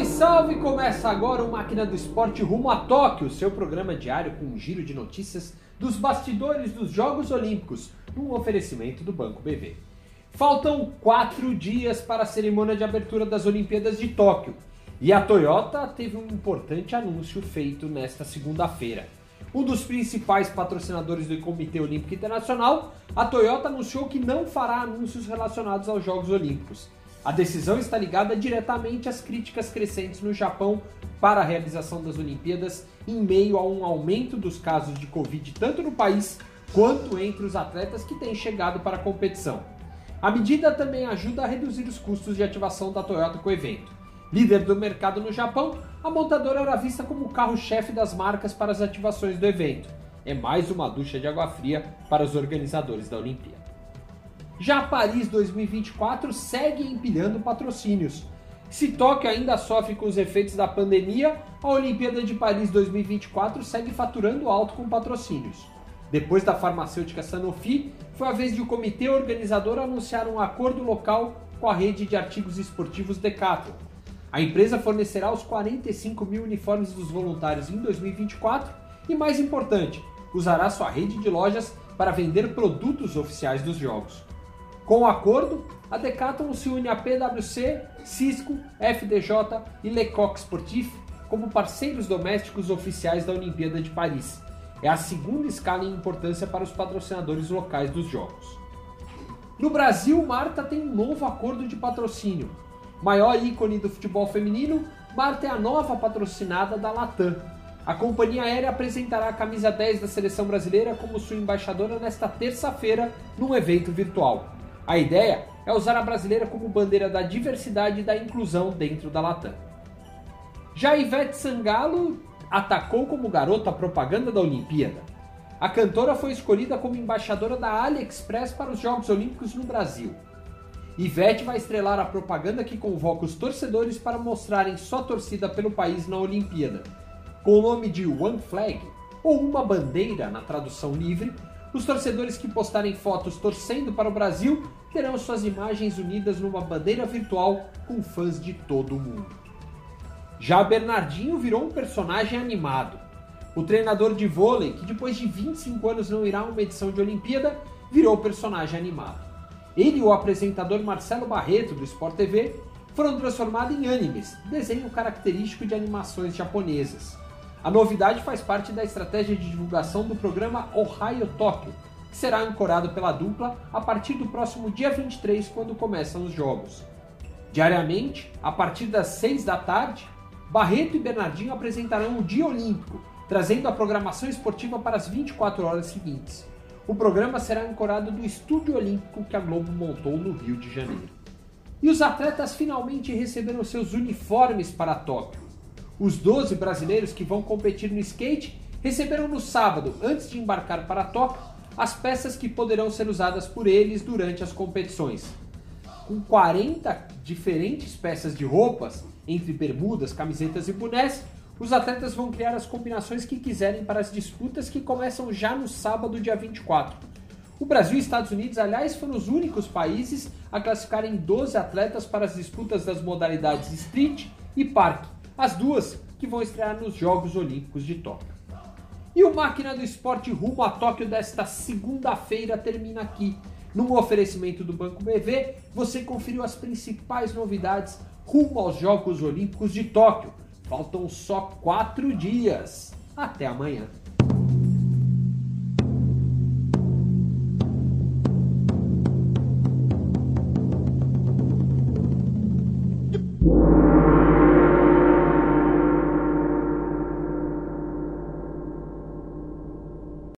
salve! Começa agora o Máquina do Esporte rumo a Tóquio, seu programa diário com um giro de notícias dos bastidores dos Jogos Olímpicos, num oferecimento do Banco BV. Faltam quatro dias para a cerimônia de abertura das Olimpíadas de Tóquio e a Toyota teve um importante anúncio feito nesta segunda-feira. Um dos principais patrocinadores do Comitê Olímpico Internacional, a Toyota anunciou que não fará anúncios relacionados aos Jogos Olímpicos. A decisão está ligada diretamente às críticas crescentes no Japão para a realização das Olimpíadas em meio a um aumento dos casos de Covid tanto no país quanto entre os atletas que têm chegado para a competição. A medida também ajuda a reduzir os custos de ativação da Toyota com o evento. Líder do mercado no Japão, a montadora era vista como o carro-chefe das marcas para as ativações do evento. É mais uma ducha de água fria para os organizadores da Olimpíada. Já Paris 2024 segue empilhando patrocínios. Se Tóquio ainda sofre com os efeitos da pandemia, a Olimpíada de Paris 2024 segue faturando alto com patrocínios. Depois da farmacêutica Sanofi, foi a vez de o comitê organizador anunciar um acordo local com a rede de artigos esportivos Decathlon. A empresa fornecerá os 45 mil uniformes dos voluntários em 2024 e, mais importante, usará sua rede de lojas para vender produtos oficiais dos Jogos. Com o acordo, a Decathlon se une a PwC, Cisco, FDJ e Lecoq Sportif como parceiros domésticos oficiais da Olimpíada de Paris. É a segunda escala em importância para os patrocinadores locais dos Jogos. No Brasil, Marta tem um novo acordo de patrocínio. Maior ícone do futebol feminino, Marta é a nova patrocinada da Latam. A companhia aérea apresentará a camisa 10 da seleção brasileira como sua embaixadora nesta terça-feira, num evento virtual. A ideia é usar a brasileira como bandeira da diversidade e da inclusão dentro da Latam. Já Ivete Sangalo atacou como garota propaganda da Olimpíada. A cantora foi escolhida como embaixadora da AliExpress para os Jogos Olímpicos no Brasil. Ivete vai estrelar a propaganda que convoca os torcedores para mostrarem sua torcida pelo país na Olimpíada. Com o nome de One Flag, ou Uma Bandeira na tradução livre, os torcedores que postarem fotos torcendo para o Brasil terão suas imagens unidas numa bandeira virtual com fãs de todo o mundo. Já Bernardinho virou um personagem animado. O treinador de vôlei, que depois de 25 anos não irá a uma edição de Olimpíada, virou personagem animado. Ele e o apresentador Marcelo Barreto, do Sport TV, foram transformados em animes, desenho característico de animações japonesas. A novidade faz parte da estratégia de divulgação do programa Ohio Tokyo, que será ancorado pela dupla a partir do próximo dia 23, quando começam os jogos. Diariamente, a partir das 6 da tarde, Barreto e Bernardinho apresentarão o Dia Olímpico, trazendo a programação esportiva para as 24 horas seguintes. O programa será ancorado do Estúdio Olímpico que a Globo montou no Rio de Janeiro. E os atletas finalmente receberam seus uniformes para Tóquio. Os 12 brasileiros que vão competir no skate receberam no sábado, antes de embarcar para Tóquio, as peças que poderão ser usadas por eles durante as competições. Com 40 diferentes peças de roupas, entre bermudas, camisetas e bonés, os atletas vão criar as combinações que quiserem para as disputas que começam já no sábado, dia 24. O Brasil e Estados Unidos, aliás, foram os únicos países a classificarem 12 atletas para as disputas das modalidades street e parque, as duas que vão estrear nos Jogos Olímpicos de Tóquio. E o Máquina do Esporte rumo a Tóquio desta segunda-feira termina aqui. Num oferecimento do Banco BV, você conferiu as principais novidades rumo aos Jogos Olímpicos de Tóquio. Faltam só quatro dias. Até amanhã.